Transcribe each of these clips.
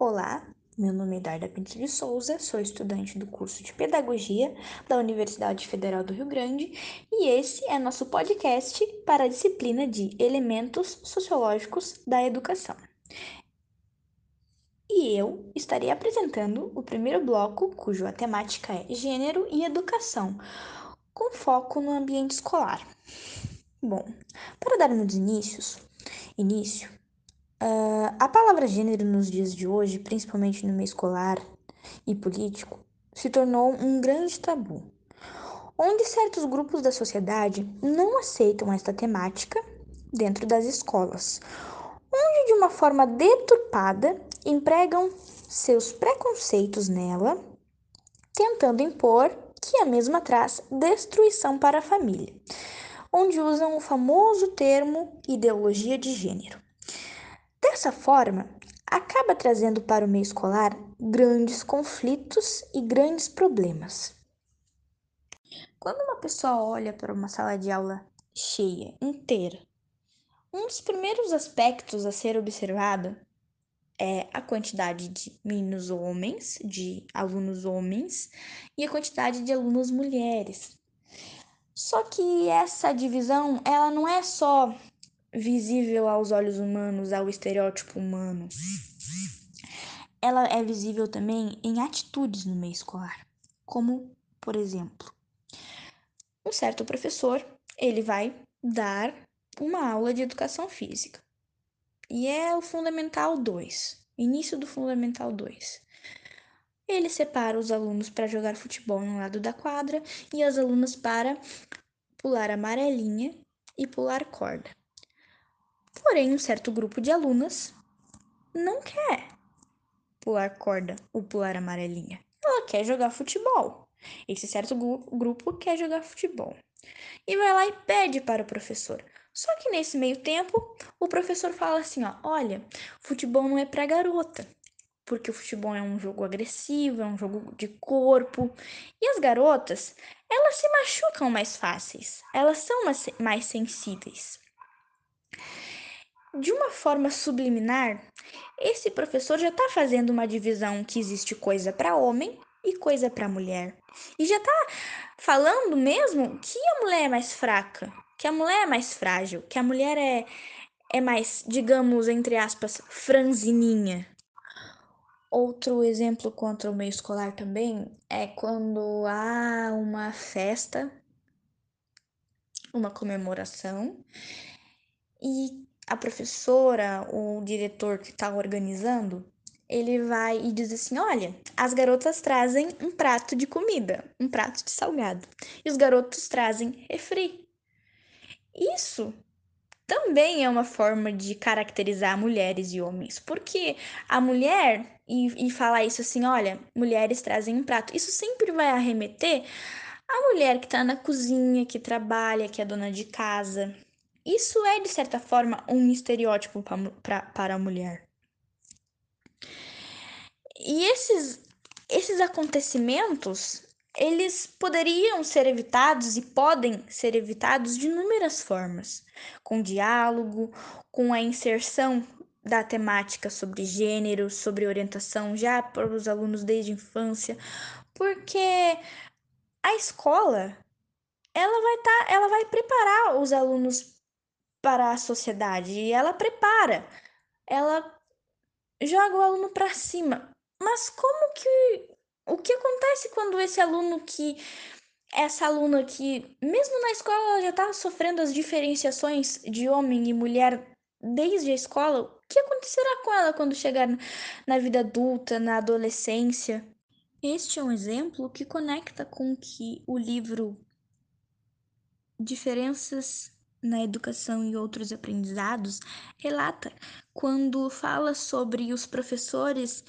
Olá, meu nome é Darda Pinto de Souza, sou estudante do curso de Pedagogia da Universidade Federal do Rio Grande e esse é nosso podcast para a disciplina de Elementos Sociológicos da Educação. E eu estarei apresentando o primeiro bloco, cuja temática é Gênero e Educação, com foco no ambiente escolar. Bom, para darmos inícios, início, Uh, a palavra gênero nos dias de hoje, principalmente no meio escolar e político, se tornou um grande tabu, onde certos grupos da sociedade não aceitam esta temática dentro das escolas, onde de uma forma deturpada empregam seus preconceitos nela, tentando impor que a mesma traz destruição para a família, onde usam o famoso termo ideologia de gênero. Dessa forma, acaba trazendo para o meio escolar grandes conflitos e grandes problemas. Quando uma pessoa olha para uma sala de aula cheia, inteira, um dos primeiros aspectos a ser observado é a quantidade de meninos homens, de alunos homens, e a quantidade de alunos mulheres. Só que essa divisão, ela não é só visível aos olhos humanos, ao estereótipo humano. Ela é visível também em atitudes no meio escolar, como, por exemplo, um certo professor, ele vai dar uma aula de educação física. E é o fundamental 2, início do fundamental 2. Ele separa os alunos para jogar futebol no lado da quadra e as alunas para pular amarelinha e pular corda. Porém, um certo grupo de alunas não quer pular corda ou pular amarelinha. Ela quer jogar futebol. Esse certo grupo quer jogar futebol. E vai lá e pede para o professor. Só que nesse meio tempo, o professor fala assim, ó, olha, futebol não é para garota, porque o futebol é um jogo agressivo, é um jogo de corpo. E as garotas, elas se machucam mais fáceis, elas são mais sensíveis. De uma forma subliminar, esse professor já está fazendo uma divisão que existe coisa para homem e coisa para mulher. E já está falando mesmo que a mulher é mais fraca, que a mulher é mais frágil, que a mulher é, é mais, digamos, entre aspas, franzininha. Outro exemplo contra o meio escolar também é quando há uma festa, uma comemoração, e a professora, o diretor que está organizando, ele vai e diz assim: Olha, as garotas trazem um prato de comida, um prato de salgado, e os garotos trazem refri. Isso também é uma forma de caracterizar mulheres e homens, porque a mulher, e, e falar isso assim: olha, mulheres trazem um prato, isso sempre vai arremeter a mulher que está na cozinha, que trabalha, que é dona de casa, isso é, de certa forma, um estereótipo pra, pra, para a mulher. E esses, esses acontecimentos, eles poderiam ser evitados e podem ser evitados de inúmeras formas, com diálogo, com a inserção da temática sobre gênero, sobre orientação já para os alunos desde a infância, porque a escola ela vai tá, ela vai preparar os alunos para a sociedade e ela prepara, ela joga o aluno para cima. Mas como que o que acontece quando esse aluno que essa aluna que mesmo na escola já está sofrendo as diferenciações de homem e mulher desde a escola, o que acontecerá com ela quando chegar na vida adulta, na adolescência? Este é um exemplo que conecta com que o livro Diferenças na educação e outros aprendizados relata quando fala sobre os professores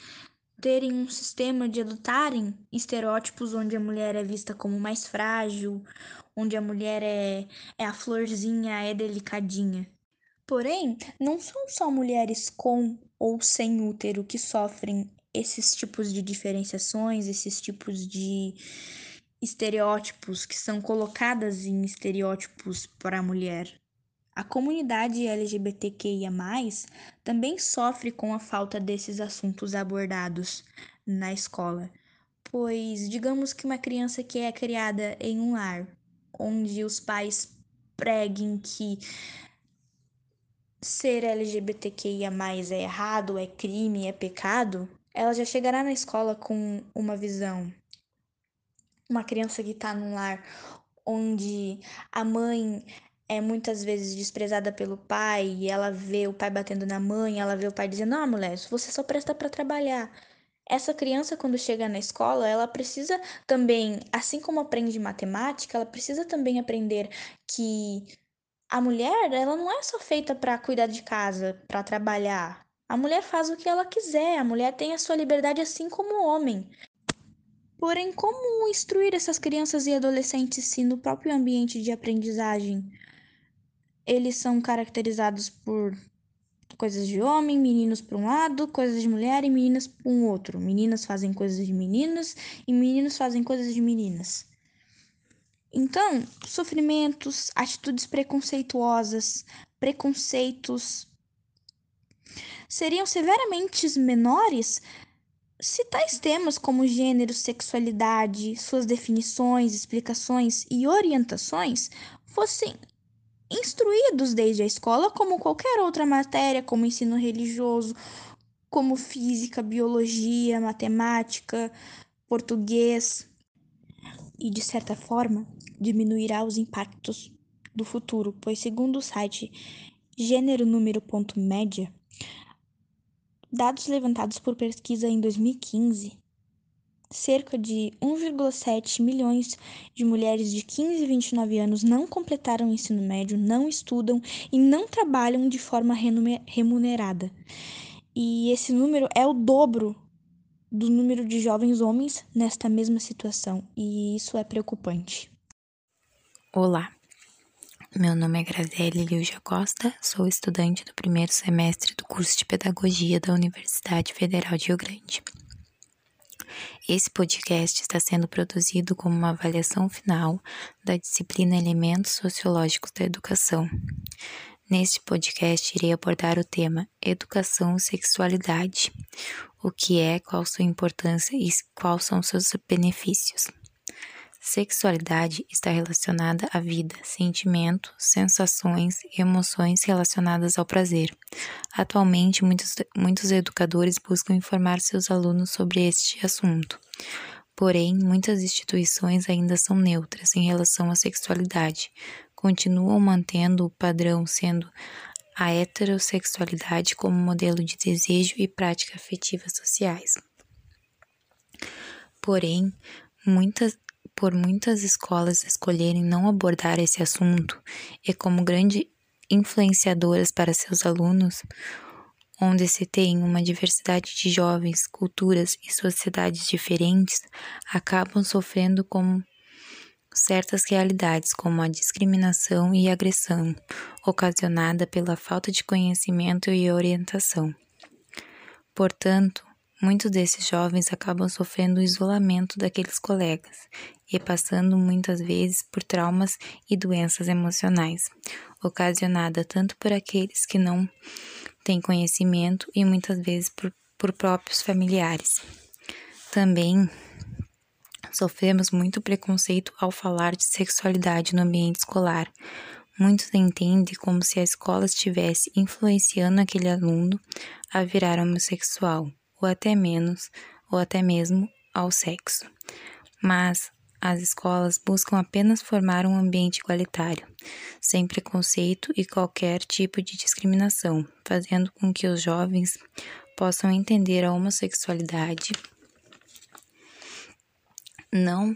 terem um sistema de adotarem estereótipos onde a mulher é vista como mais frágil, onde a mulher é, é a florzinha, é delicadinha. Porém, não são só mulheres com ou sem útero que sofrem esses tipos de diferenciações, esses tipos de estereótipos que são colocadas em estereótipos para a mulher. A comunidade LGBTQIA, também sofre com a falta desses assuntos abordados na escola, pois digamos que uma criança que é criada em um lar onde os pais preguem que ser LGBTQIA é errado, é crime, é pecado, ela já chegará na escola com uma visão. Uma criança que está num lar onde a mãe é muitas vezes desprezada pelo pai e ela vê o pai batendo na mãe, ela vê o pai dizendo: "Não, mulher, você só presta para trabalhar". Essa criança quando chega na escola, ela precisa também, assim como aprende matemática, ela precisa também aprender que a mulher, ela não é só feita para cuidar de casa, para trabalhar. A mulher faz o que ela quiser, a mulher tem a sua liberdade assim como o homem. Porém, como instruir essas crianças e adolescentes se no próprio ambiente de aprendizagem eles são caracterizados por coisas de homem, meninos para um lado, coisas de mulher e meninas para um outro. Meninas fazem coisas de meninos e meninos fazem coisas de meninas. Então, sofrimentos, atitudes preconceituosas, preconceitos seriam severamente menores se tais temas como gênero, sexualidade, suas definições, explicações e orientações fossem instruídos desde a escola, como qualquer outra matéria, como ensino religioso, como física, biologia, matemática, português. E de certa forma, diminuirá os impactos do futuro, pois, segundo o site Gênero Número Ponto Média, dados levantados por pesquisa em 2015 cerca de 1,7 milhões de mulheres de 15 e 29 anos não completaram o ensino médio, não estudam e não trabalham de forma remunerada. E esse número é o dobro do número de jovens homens nesta mesma situação, e isso é preocupante. Olá, meu nome é Graziele Liuja Costa, sou estudante do primeiro semestre do curso de Pedagogia da Universidade Federal de Rio Grande. Esse podcast está sendo produzido como uma avaliação final da disciplina Elementos Sociológicos da Educação. Neste podcast, irei abordar o tema Educação e Sexualidade, o que é, qual sua importância e quais são seus benefícios. Sexualidade está relacionada à vida, sentimentos, sensações e emoções relacionadas ao prazer. Atualmente, muitos, muitos educadores buscam informar seus alunos sobre este assunto. Porém, muitas instituições ainda são neutras em relação à sexualidade, continuam mantendo o padrão sendo a heterossexualidade como modelo de desejo e prática afetivas sociais. Porém, muitas por muitas escolas escolherem não abordar esse assunto e como grandes influenciadoras para seus alunos, onde se tem uma diversidade de jovens, culturas e sociedades diferentes, acabam sofrendo com certas realidades, como a discriminação e agressão, ocasionada pela falta de conhecimento e orientação. Portanto, Muitos desses jovens acabam sofrendo o isolamento daqueles colegas e passando muitas vezes por traumas e doenças emocionais, ocasionada tanto por aqueles que não têm conhecimento e muitas vezes por, por próprios familiares. Também sofremos muito preconceito ao falar de sexualidade no ambiente escolar. Muitos entendem como se a escola estivesse influenciando aquele aluno a virar homossexual ou até menos, ou até mesmo ao sexo. Mas as escolas buscam apenas formar um ambiente igualitário, sem preconceito e qualquer tipo de discriminação, fazendo com que os jovens possam entender a homossexualidade não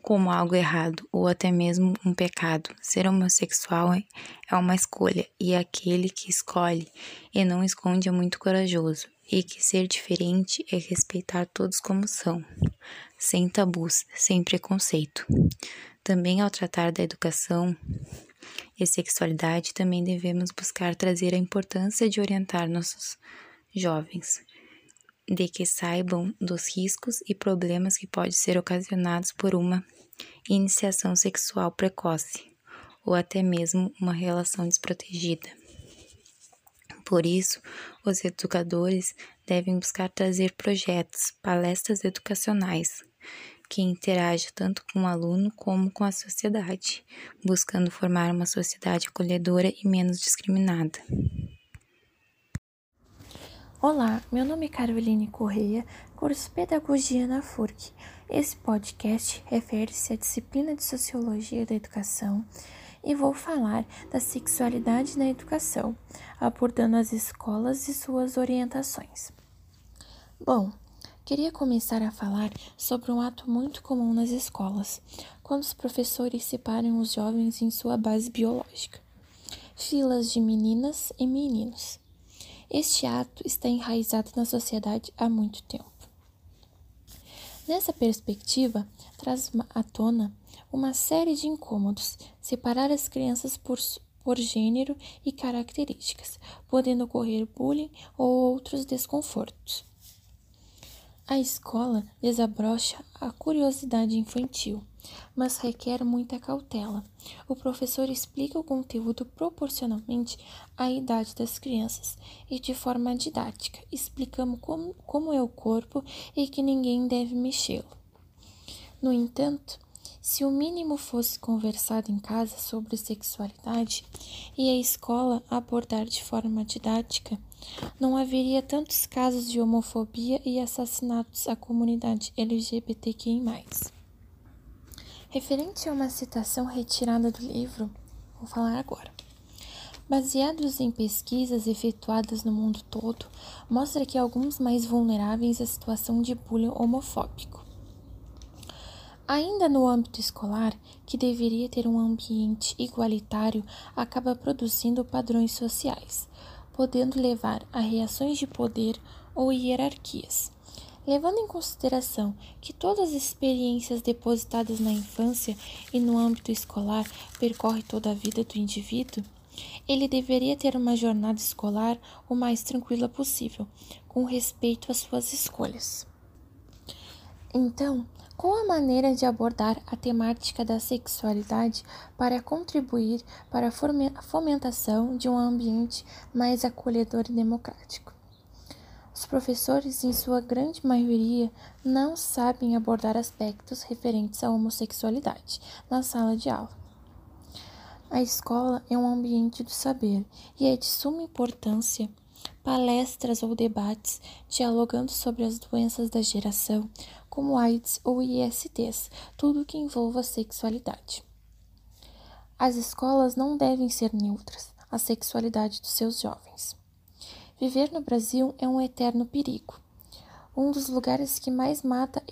como algo errado ou até mesmo um pecado. Ser homossexual é uma escolha e aquele que escolhe e não esconde é muito corajoso e que ser diferente é respeitar todos como são, sem tabus, sem preconceito. Também ao tratar da educação e sexualidade, também devemos buscar trazer a importância de orientar nossos jovens, de que saibam dos riscos e problemas que podem ser ocasionados por uma iniciação sexual precoce, ou até mesmo uma relação desprotegida. Por isso, os educadores devem buscar trazer projetos, palestras educacionais que interajam tanto com o aluno como com a sociedade, buscando formar uma sociedade acolhedora e menos discriminada. Olá, meu nome é Caroline Correia, curso Pedagogia na FURC. Esse podcast refere-se à disciplina de Sociologia da Educação e vou falar da sexualidade na educação, abordando as escolas e suas orientações. Bom, queria começar a falar sobre um ato muito comum nas escolas, quando os professores separam os jovens em sua base biológica. Filas de meninas e meninos. Este ato está enraizado na sociedade há muito tempo. Nessa perspectiva, traz à tona uma série de incômodos, separar as crianças por, por gênero e características, podendo ocorrer bullying ou outros desconfortos. A escola desabrocha a curiosidade infantil, mas requer muita cautela. O professor explica o conteúdo proporcionalmente à idade das crianças e de forma didática, explicando como, como é o corpo e que ninguém deve mexê-lo. No entanto, se o mínimo fosse conversado em casa sobre sexualidade e a escola abordar de forma didática, não haveria tantos casos de homofobia e assassinatos à comunidade LGBTQI. Referente a uma citação retirada do livro, vou falar agora. Baseados em pesquisas efetuadas no mundo todo, mostra que alguns mais vulneráveis à situação de bullying homofóbico Ainda no âmbito escolar, que deveria ter um ambiente igualitário, acaba produzindo padrões sociais, podendo levar a reações de poder ou hierarquias. Levando em consideração que todas as experiências depositadas na infância e no âmbito escolar percorrem toda a vida do indivíduo, ele deveria ter uma jornada escolar o mais tranquila possível, com respeito às suas escolhas. Então, qual a maneira de abordar a temática da sexualidade para contribuir para a fomentação de um ambiente mais acolhedor e democrático? Os professores, em sua grande maioria, não sabem abordar aspectos referentes à homossexualidade na sala de aula. A escola é um ambiente do saber e é de suma importância palestras ou debates dialogando sobre as doenças da geração, como AIDS ou ISTs, tudo que envolva sexualidade. As escolas não devem ser neutras à sexualidade dos seus jovens. Viver no Brasil é um eterno perigo. Um dos lugares que mais mata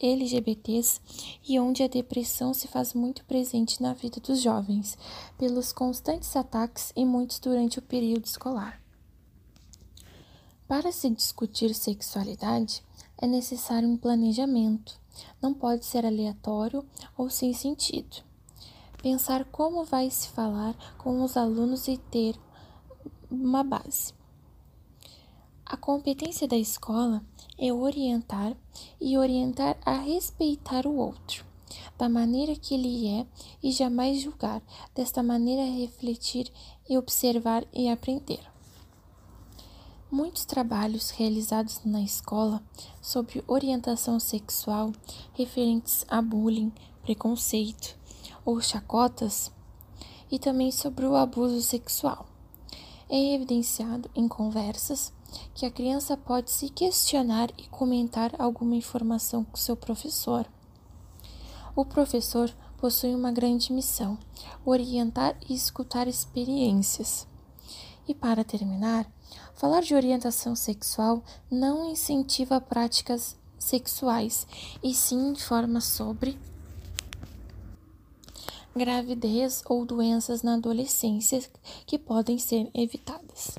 LGBTs e onde a depressão se faz muito presente na vida dos jovens, pelos constantes ataques e muitos durante o período escolar. Para se discutir sexualidade, é necessário um planejamento. Não pode ser aleatório ou sem sentido. Pensar como vai se falar com os alunos e ter uma base. A competência da escola é orientar e orientar a respeitar o outro, da maneira que ele é e jamais julgar, desta maneira refletir e observar e aprender. Muitos trabalhos realizados na escola sobre orientação sexual referentes a bullying, preconceito ou chacotas e também sobre o abuso sexual. É evidenciado em conversas que a criança pode se questionar e comentar alguma informação com seu professor. O professor possui uma grande missão: orientar e escutar experiências. E para terminar, falar de orientação sexual não incentiva práticas sexuais, e sim informa sobre gravidez ou doenças na adolescência que podem ser evitadas.